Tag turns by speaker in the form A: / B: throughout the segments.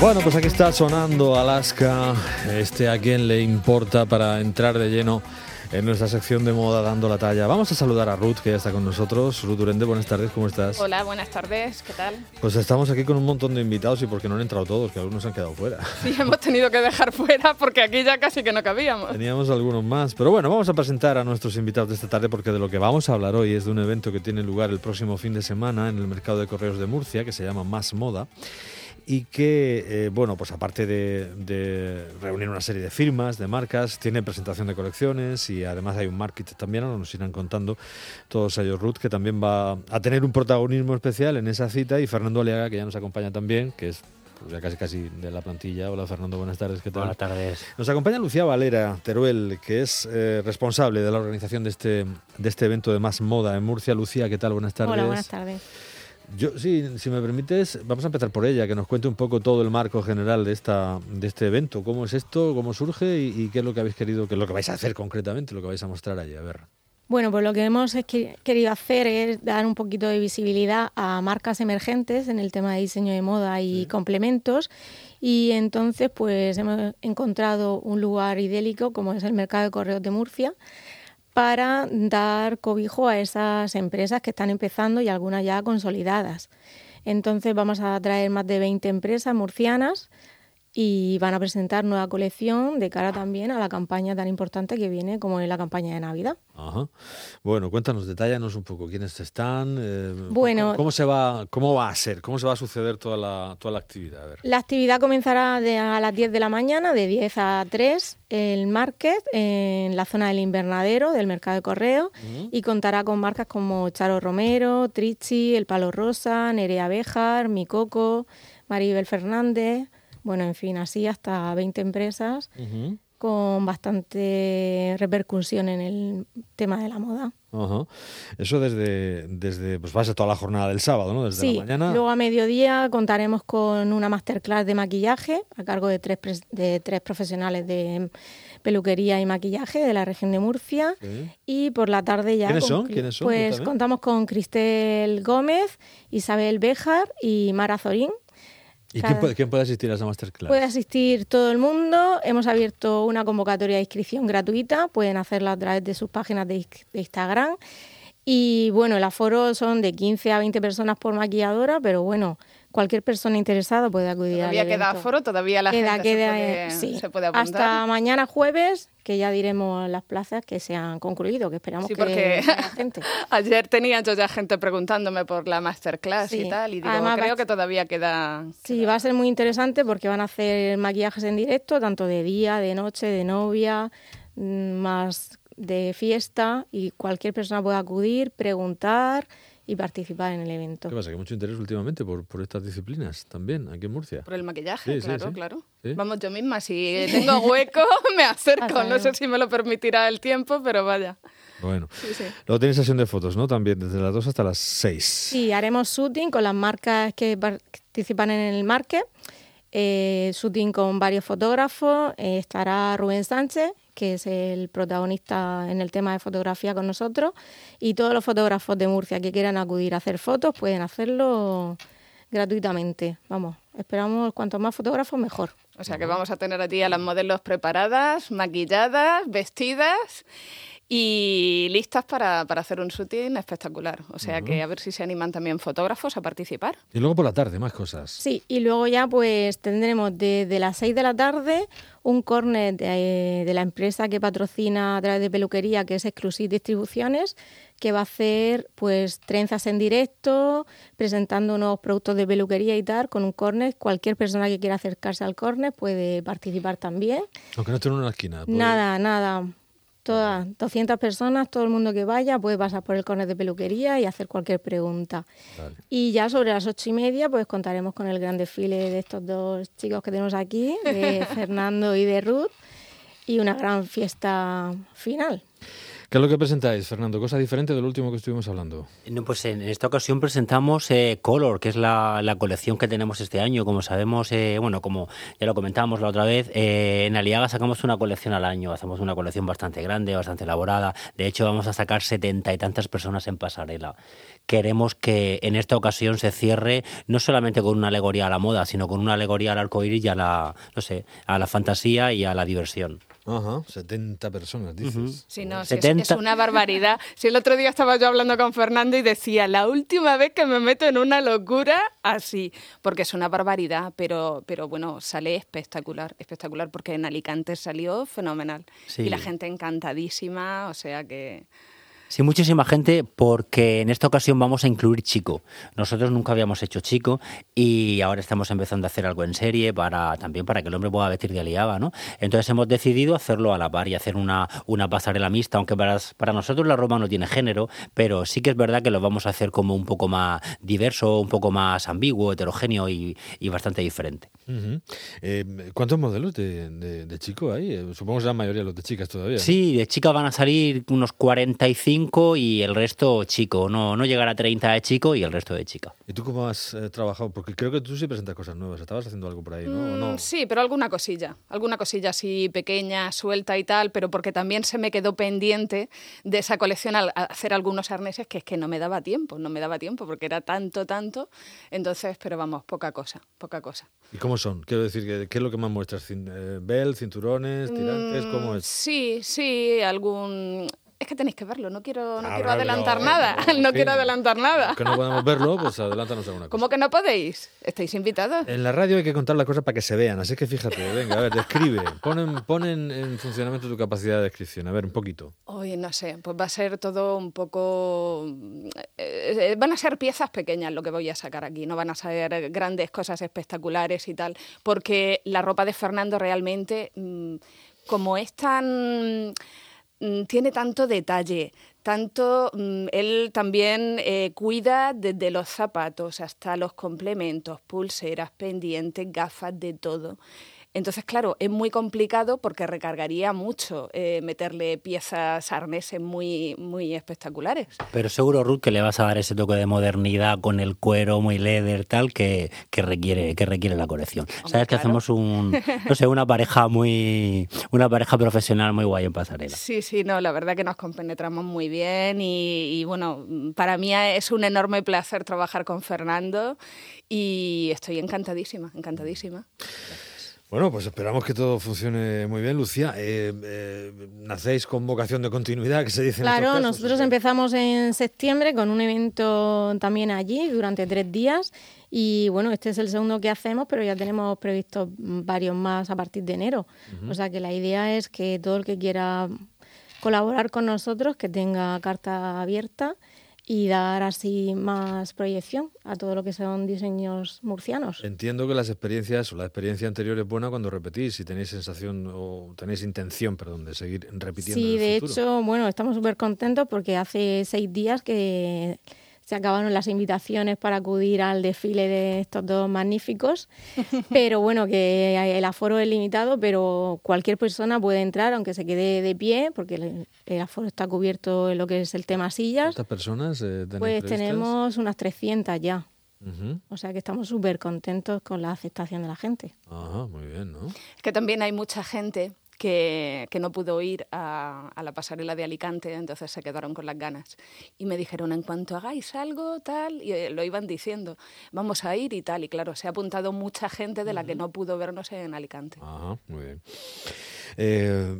A: Bueno, pues aquí está sonando Alaska. Este a quién le importa para entrar de lleno en nuestra sección de moda dando la talla. Vamos a saludar a Ruth, que ya está con nosotros. Ruth Durende, buenas tardes, ¿cómo estás?
B: Hola, buenas tardes, ¿qué tal?
A: Pues estamos aquí con un montón de invitados y porque no han entrado todos, que algunos han quedado fuera.
B: Sí, hemos tenido que dejar fuera porque aquí ya casi que no cabíamos.
A: Teníamos algunos más, pero bueno, vamos a presentar a nuestros invitados de esta tarde porque de lo que vamos a hablar hoy es de un evento que tiene lugar el próximo fin de semana en el mercado de correos de Murcia, que se llama Más Moda y que, eh, bueno, pues aparte de, reunir una serie de firmas, de marcas, tiene presentación de colecciones y además hay un market también, ahora nos irán contando todos ellos, Ruth, que también va a tener un protagonismo especial en esa cita y Fernando Aliaga, que ya nos acompaña también, que es pues, ya casi casi de la plantilla. Hola Fernando, buenas tardes, ¿qué tal?
C: Buenas tardes.
A: Nos acompaña Lucía Valera Teruel, que es eh, responsable de la organización de este, de este evento de Más Moda en Murcia. Lucía, ¿qué tal? Buenas tardes.
D: Hola, buenas tardes.
A: Yo, sí, si me permites, vamos a empezar por ella, que nos cuente un poco todo el marco general de esta de este evento. ¿Cómo es esto? ¿Cómo surge? Y, qué es lo que habéis querido, qué es lo que vais a hacer concretamente, lo que vais a mostrar allí. A ver.
D: Bueno, pues lo que hemos querido hacer es dar un poquito de visibilidad a marcas emergentes en el tema de diseño de moda y complementos. Y entonces, pues hemos encontrado un lugar idélico como es el Mercado de Correos de Murcia para dar cobijo a esas empresas que están empezando y algunas ya consolidadas. Entonces vamos a traer más de 20 empresas murcianas y van a presentar nueva colección de cara también a la campaña tan importante que viene como es la campaña de Navidad.
A: Ajá. Bueno, cuéntanos, detállanos un poco quiénes están, eh, bueno, cómo, se va, cómo va a ser, cómo se va a suceder toda la, toda la actividad.
D: La actividad comenzará de a las 10 de la mañana, de 10 a 3, el market en la zona del invernadero del mercado de correo y contará con marcas como Charo Romero, Trichi, El Palo Rosa, Nerea Bejar, Mi Coco, Maribel Fernández bueno, en fin, así hasta 20 empresas con bastante repercusión en el tema de la moda.
A: Eso desde, desde pues va a ser toda la jornada del sábado, ¿no? Desde
D: la
A: mañana.
D: Luego a mediodía contaremos con una masterclass de maquillaje a cargo de tres, de tres profesionales de peluquería y maquillaje de la región de Murcia. Y por la tarde ya.
A: ¿Quiénes son? ¿Quiénes son?
D: Pues contamos con Cristel Gómez, Isabel Béjar y Mara Zorín
A: ¿Y quién puede, quién puede, asistir a esa masterclass?
D: Puede asistir todo el mundo. Hemos abierto una convocatoria de inscripción gratuita. Pueden hacerla a través de sus páginas de, Instagram. Y bueno, el aforo son de 15 a 20 personas por maquilladora, pero bueno, cualquier persona interesada puede acudir
B: ¿Todavía
D: al
B: queda aforo? ¿Todavía la gente se, puede, apuntar?
D: Hasta mañana jueves, que ya diremos las plazas que se han concluido, que esperamos sí, porque que gente.
B: ayer tenía yo ya gente preguntándome por la masterclass y tal, y digo, creo que todavía queda...
D: Sí, va a ser muy interesante porque van a hacer maquillajes en directo, tanto de día, de noche, de novia, mm, más de fiesta, y cualquier persona puede acudir, preguntar y participar en el evento.
A: ¿Qué pasa? Que hay mucho interés últimamente por, por estas disciplinas también aquí en Murcia.
B: Por el maquillaje, claro, claro. Vamos, yo misma, si tengo hueco, me acerco. No sé si me lo permitirá el tiempo, pero vaya.
A: Bueno, luego tenéis sesión de fotos, ¿no? También, desde las 2 hasta las 6.
D: Sí, haremos shooting con las marcas que participan en el market. Eh, shooting con varios fotógrafos. Eh, estará Rubén Sánchez, que es el protagonista en el tema de fotografía con nosotros, y todos los fotógrafos de Murcia que quieran acudir a hacer fotos pueden hacerlo gratuitamente. Vamos, esperamos cuantos más fotógrafos mejor.
B: O sea que vamos a tener allí a las modelos preparadas, maquilladas, vestidas y listas para, hacer un shooting espectacular. O sea que a ver si se animan también fotógrafos a participar.
A: Y luego por la tarde, más cosas.
D: Sí, y luego ya pues tendremos desde las 6 de la tarde un cornet de, de, la empresa que patrocina a través de peluquería, que es Exclusive Distribuciones, que va a hacer pues trenzas en directo, presentando unos productos de peluquería y tal, con un Cualquier persona que quiera acercarse al cornet puede participar también.
A: Aunque no esté en una esquina.
D: Nada, nada. Todas, 200 personas, todo el mundo que vaya puede pasar por el cornet de peluquería y hacer cualquier pregunta. Y ya sobre las ocho y media, pues contaremos con el gran desfile de estos dos chicos que tenemos aquí, de Fernando y de Ruth, y una gran fiesta final.
A: ¿Qué es lo que presentáis, Fernando? ¿Cosa diferente del último que estuvimos hablando?
C: No, pues en esta ocasión presentamos eh, Color, que es la, colección que tenemos este año. Como sabemos, eh, bueno, como ya lo comentábamos la otra vez, eh, en Aliaga sacamos una colección al año. Hacemos una colección bastante grande, bastante elaborada. De hecho, vamos a sacar setenta y tantas personas en pasarela. Queremos que en esta ocasión se cierre no solamente con una alegoría a la moda, sino con una alegoría al arco iris y a la, no sé, a la fantasía y a la diversión.
A: Ajá, 70 personas, dices.
B: Sí, no, es, una barbaridad. Si el otro día estaba yo hablando con Fernando y decía, la última vez que me meto en una locura así, porque es una barbaridad, pero, pero bueno, sale espectacular, espectacular, porque en Alicante salió fenomenal. Y la gente encantadísima, o sea que...
C: Sí, muchísima gente porque en esta ocasión vamos a incluir chico. Nosotros nunca habíamos hecho chico y ahora estamos empezando a hacer algo en serie para también para que el hombre pueda vestir de aliaba, ¿no? Entonces hemos decidido hacerlo a la par y hacer una, una pasarela mixta, aunque para, para nosotros la ropa no tiene género, pero sí que es verdad que lo vamos a hacer como un poco más diverso, un poco más ambiguo, heterogéneo y, bastante diferente.
A: Eh, ¿Cuántos modelos de, de, chico hay? Eh, supongo que la mayoría los de chicas todavía.
C: Sí, de chicas van a salir unos 45 y el resto chico. No, no llegar a 30 de chico y el resto de chica.
A: ¿Y tú cómo has eh, trabajado? Porque creo que tú sí presentas cosas nuevas. Estabas haciendo algo por ahí, ¿no?
B: Mm, sí, pero alguna cosilla. Alguna cosilla así pequeña, suelta y tal, pero porque también se me quedó pendiente de esa colección al hacer algunos arneses que es que no me daba tiempo, no me daba tiempo porque era tanto, tanto. Entonces, pero vamos, poca cosa, poca cosa.
A: ¿Y cómo son? Quiero decir, ¿qué es lo que más muestras? Eh, ¿Bel, cinturones, tirantes? ¿Cómo es?
B: Sí, sí, algún es que tenéis que verlo, no quiero, no quiero adelantar nada, no quiero adelantar nada.
A: Que no podemos verlo, pues adelántanos alguna cosa.
B: ¿Cómo que no podéis? ¿Estáis invitados?
A: En la radio hay que contar las cosas para que se vean, así que fíjate, venga, a ver, describe, ponen, en funcionamiento tu capacidad de descripción, a ver, un poquito.
B: Oye, no sé, pues va a ser todo un poco... Eh, eh, van a ser piezas pequeñas lo que voy a sacar aquí, no van a ser grandes cosas espectaculares y tal, porque la ropa de Fernando realmente, mm, como es tan tiene tanto detalle, tanto mm, él también eh, cuida desde los zapatos hasta los complementos, pulseras, pendientes, gafas, de todo. Entonces, claro, es muy complicado porque recargaría mucho eh, meterle piezas arneses muy, muy espectaculares.
C: Pero seguro, Ruth, que le vas a dar ese toque de modernidad con el cuero muy leather, tal, que, que requiere, que requiere la colección. Sabes que hacemos un, no sé, una pareja muy, una pareja profesional muy guay en pasarela.
B: Sí, sí, no, la verdad que nos compenetramos muy bien y, y bueno, para mí es un enorme placer trabajar con Fernando y estoy encantadísima, encantadísima.
A: Bueno, pues esperamos que todo funcione muy bien, Lucía. Eh, eh, ¿Nacéis con vocación de continuidad, que se dice
D: Claro,
A: en
D: nosotros empezamos en septiembre con un evento también allí durante tres días y bueno, este es el segundo que hacemos, pero ya tenemos previstos varios más a partir de enero. O sea que la idea es que todo el que quiera colaborar con nosotros, que tenga carta abierta y dar así más proyección a todo lo que son diseños murcianos.
A: Entiendo que las experiencias o la experiencia anterior es buena cuando repetís, si tenéis sensación o tenéis intención, perdón, de seguir repitiendo.
D: Sí, de hecho, bueno, estamos súper contentos porque hace seis días que se acabaron las invitaciones para acudir al desfile de estos dos magníficos, pero bueno, que el aforo es limitado, pero cualquier persona puede entrar, aunque se quede de pie, porque el, aforo está cubierto en lo que es el tema sillas.
A: ¿Cuántas personas eh,
D: Pues tenemos unas 300 ya. O sea que estamos súper contentos con la aceptación de la gente.
A: Ajá, muy bien, ¿no?
B: Es que también hay mucha gente que, no pudo ir a, la pasarela de Alicante, entonces se quedaron con las ganas. Y me dijeron, en cuanto hagáis algo, tal, y eh, lo iban diciendo, vamos a ir y tal. Y claro, se ha apuntado mucha gente de la que no pudo vernos en Alicante.
A: Ajá, muy bien. Eh,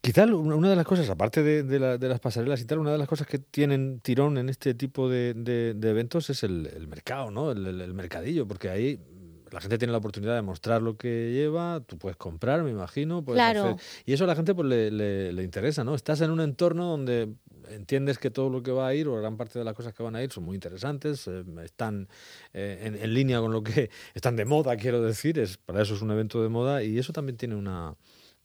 A: Quizá una de las cosas, aparte de, las pasarelas y tal, una de las cosas que tienen tirón en este tipo de, eventos es el, mercado, ¿no? El, mercadillo, porque ahí la gente tiene la oportunidad de mostrar lo que lleva, tú puedes comprar, me imagino.
D: claro.
A: y eso a la gente pues le, interesa, ¿no? Estás en un entorno donde entiendes que todo lo que va a ir, o gran parte de las cosas que van a ir, son muy interesantes, eh, están eh, en, en, línea con lo que están de moda, quiero decir, es, para eso es un evento de moda, y eso también tiene una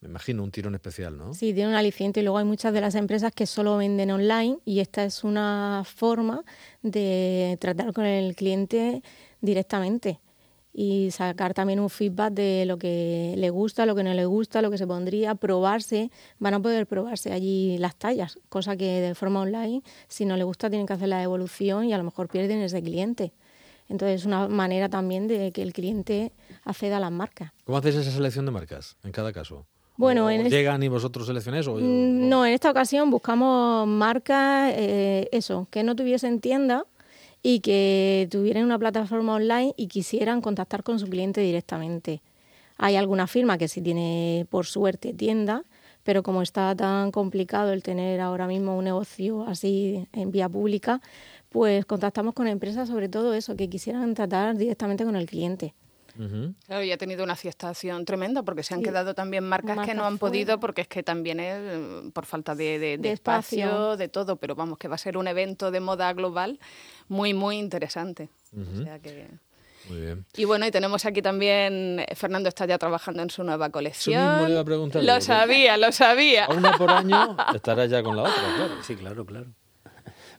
A: me imagino un tirón especial, ¿no?
D: Sí, tiene un aliciente y luego hay muchas de las empresas que solo venden online y esta es una forma de tratar con el cliente directamente y sacar también un feedback de lo que le gusta, lo que no le gusta, lo que se pondría, probarse, van a poder probarse allí las tallas, cosa que de forma online, si no le gusta, tienen que hacer la devolución y a lo mejor pierden ese cliente. Entonces es una manera también de que el cliente acceda a las marcas.
A: ¿Cómo hacéis esa selección de marcas en cada caso?
D: Bueno,
A: ¿Llegan y vosotros seleccionáis? O...
D: Mm, no, en esta ocasión buscamos marcas, eh, eso, que no tuviesen tienda y que tuvieran una plataforma online y quisieran contactar con su cliente directamente. Hay alguna firma que sí tiene, por suerte, tienda, pero como está tan complicado el tener ahora mismo un negocio así en vía pública, pues contactamos con empresas sobre todo eso, que quisieran tratar directamente con el cliente.
B: Claro, y ha tenido una aceptación tremenda porque se han quedado también marcas, que no han podido porque es que también es eh, por falta de, espacio, de todo, pero vamos, que va a ser un evento de moda global muy, muy interesante.
A: Muy bien.
B: Y bueno, y tenemos aquí también, eh, Fernando está ya trabajando en su nueva colección.
A: Lo
B: sabía, lo sabía.
A: Una por año estará ya con la otra, claro.
C: Sí, claro, claro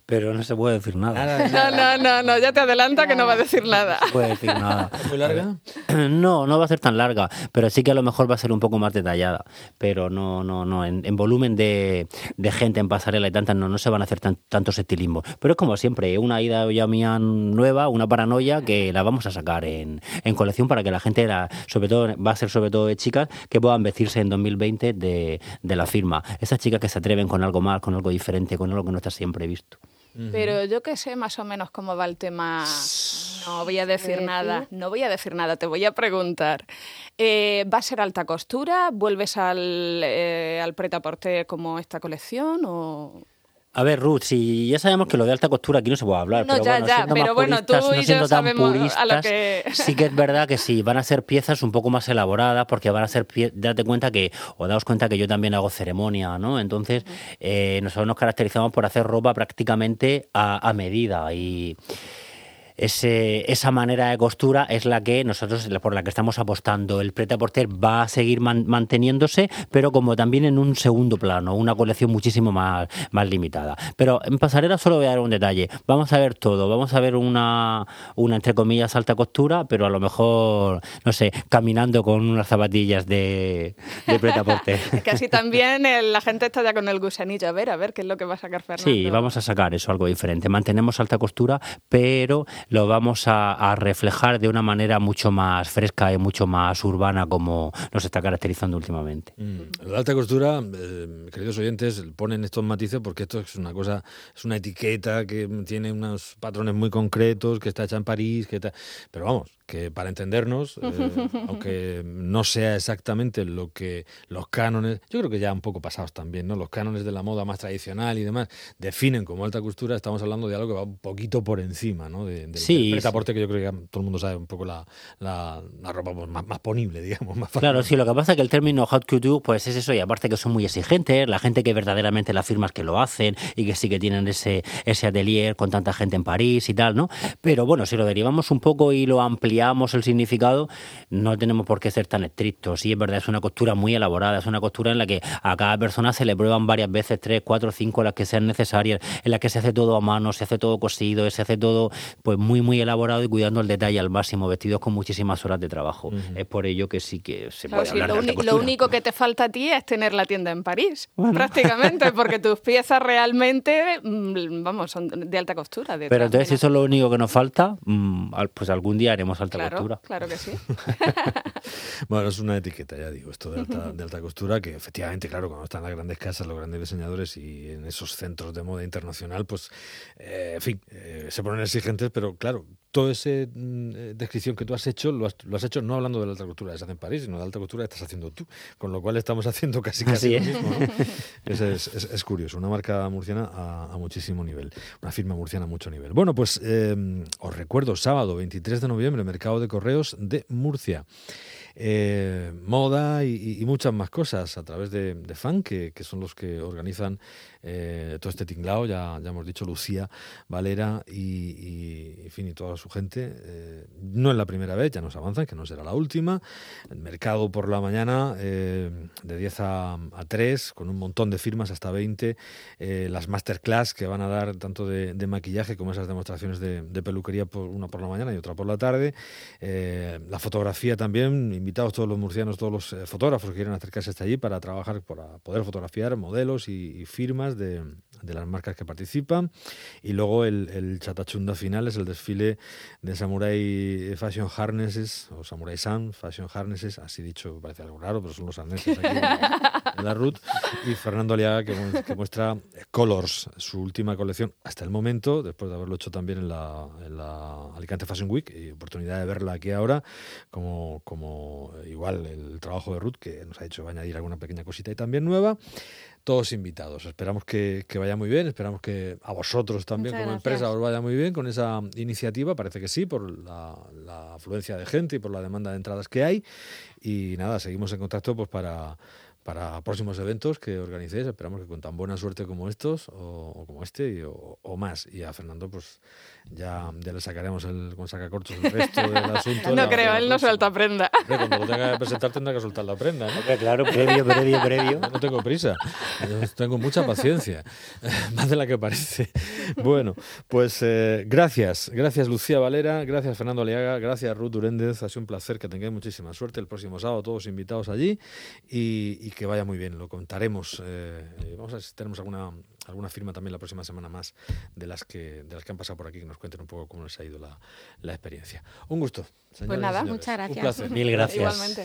C: pero no se puede decir nada.
B: No, no, no, no, ya te adelanta que no va a decir nada.
C: No puede decir nada.
A: ¿Muy larga?
C: No, no va a ser tan larga, pero sí que a lo mejor va a ser un poco más detallada. Pero no, no, no, en, volumen de, gente en pasarela y tantas, no, no se van a hacer tantos estilismos. Pero es como siempre, una ida ya mía nueva, una paranoia que la vamos a sacar en, en colección para que la gente, sobre todo, va a ser sobre todo de chicas, que puedan vestirse en 2020 de, de la firma. Esas chicas que se atreven con algo más, con algo diferente, con algo que no está siempre visto.
B: Pero yo que sé más o menos cómo va el tema. No voy a decir nada, no voy a decir nada, te voy a preguntar. Eh, ¿Va a ser alta costura? ¿Vuelves al, eh, al preta como esta colección? O...
C: A ver, Ruth, si ya sabemos que lo de alta costura aquí no se puede hablar,
B: no,
C: pero
B: ya,
C: bueno,
B: ya, pero bueno, tú y yo sabemos
C: a
B: lo que...
C: sí que es verdad que sí, van a ser piezas un poco más elaboradas, porque van a ser, date cuenta que, o daos cuenta que yo también hago ceremonia, ¿no? Entonces, eh, nosotros nos caracterizamos por hacer ropa prácticamente a, a medida y ese, esa manera de costura es la que nosotros, por la que estamos apostando. El preta porter va a seguir manteniéndose, pero como también en un segundo plano, una colección muchísimo más, más limitada. Pero en pasarela solo voy a dar un detalle. Vamos a ver todo. Vamos a ver una, una entre comillas, alta costura, pero a lo mejor, no sé, caminando con unas zapatillas de, de preta porter.
B: Casi también la gente está ya con el gusanillo. A ver, a ver qué es lo que va a sacar Fernando.
C: Sí, vamos a sacar eso, algo diferente. Mantenemos alta costura, pero lo vamos a, reflejar de una manera mucho más fresca y mucho más urbana como nos está caracterizando últimamente.
A: Mm. La alta costura, eh, queridos oyentes, ponen estos matices porque esto es una cosa, es una etiqueta que tiene unos patrones muy concretos, que está hecha en París, que pero vamos, que para entendernos, eh, aunque no sea exactamente lo que los cánones, yo creo que ya un poco pasados también, ¿no? Los cánones de la moda más tradicional y demás definen como alta costura, estamos hablando de algo que va un poquito por encima, ¿no? De,
C: sí,
A: el que yo creo que todo el mundo sabe un poco la, la, ropa pues, más, más, ponible, digamos. Más
C: claro, sí, lo que pasa es que el término hot couture pues es eso y aparte que son muy exigentes, la gente que verdaderamente las firmas que lo hacen y que sí que tienen ese, ese atelier con tanta gente en París y tal, ¿no? Pero bueno, si lo derivamos un poco y lo ampliamos el significado, no tenemos por qué ser tan estrictos. Sí, es verdad, es una costura muy elaborada, es una costura en la que a cada persona se le prueban varias veces, tres, cuatro, cinco, las que sean necesarias, en las que se hace todo a mano, se hace todo cosido, se hace todo pues muy, muy elaborado y cuidando el detalle al máximo, vestidos con muchísimas horas de trabajo. Es por ello que sí que se puede hablar
B: lo,
C: de
B: lo único que te falta a ti es tener la tienda en París, prácticamente, porque tus piezas realmente, mm, vamos, son de alta costura.
C: Pero entonces, si eso es lo único que nos falta, mm, pues algún día haremos alta
B: costura. Claro que sí.
A: bueno, es una etiqueta, ya digo, esto de alta, de alta costura, que efectivamente, claro, cuando están las grandes casas, los grandes diseñadores y en esos centros de moda internacional, pues, eh, en fin, eh, se ponen exigentes, pero claro, toda esa mm, eh, descripción que tú has hecho, lo has, lo has, hecho no hablando de la alta cultura que se hace en París, sino de la alta cultura que estás haciendo tú, con lo cual estamos haciendo casi casi lo mismo. es, es, es, curioso, una marca murciana a, a, muchísimo nivel, una firma murciana a mucho nivel. Bueno, pues eh, os recuerdo, sábado 23 de noviembre, Mercado de Correos de Murcia. Eh, moda y, y, muchas más cosas a través de, de FAN, que, que, son los que organizan eh, todo este tinglao, ya, ya hemos dicho Lucía, Valera y, en fin, y toda su gente. Eh, no es la primera vez, ya nos avanzan, que no será la última. El mercado por la mañana, eh, de 10 a, a, 3, con un montón de firmas, hasta 20. Eh, las masterclass que van a dar tanto de, maquillaje como esas demostraciones de, peluquería, por, una por la mañana y otra por la tarde. La fotografía también, invitados todos los murcianos, todos los fotógrafos que quieren acercarse hasta allí para trabajar, para poder fotografiar modelos y firmas de, de, las marcas que participan. Y luego el, el, chatachunda final es el desfile de Samurai Fashion Harnesses, o Samurai Sun Fashion Harnesses, así dicho, parece algo raro, pero son los arneses aquí en la RUT. Y Fernando Aliaga, que, que, muestra Colors, su última colección hasta el momento, después de haberlo hecho también en la, en la Alicante Fashion Week, y oportunidad de verla aquí ahora, como, como igual el trabajo de Ruth, que nos ha hecho añadir alguna pequeña cosita y también nueva todos invitados. Esperamos que, que, vaya muy bien, esperamos que a vosotros también Muchas como gracias. empresa os vaya muy bien con esa iniciativa, parece que sí, por la, la, afluencia de gente y por la demanda de entradas que hay. Y nada, seguimos en contacto pues para, para próximos eventos que organicéis. Esperamos que con tan buena suerte como estos o, o como este y, o, o, más. Y a Fernando pues ya, ya le sacaremos el, con sacacorchos el resto del asunto.
B: no
A: la,
B: creo, él no suelta prenda.
A: Cuando lo tenga que presentar tendrá que soltar la prenda, ¿no?
C: Claro, previo, previo, previo.
A: No tengo prisa, Yo tengo mucha paciencia, más de la que parece. Bueno, pues eh, gracias, gracias Lucía Valera, gracias Fernando Aliaga, gracias Ruth Duréndez, ha sido un placer que tengáis muchísima suerte el próximo sábado, todos invitados allí y, y que vaya muy bien, lo contaremos. Eh, vamos a ver si tenemos alguna alguna firma también la próxima semana más de las que de las que han pasado por aquí que nos cuenten un poco cómo les ha ido la, la experiencia. Un gusto.
B: Pues nada,
A: señores.
B: muchas gracias.
A: Un placer.
C: Mil gracias.
B: Igualmente.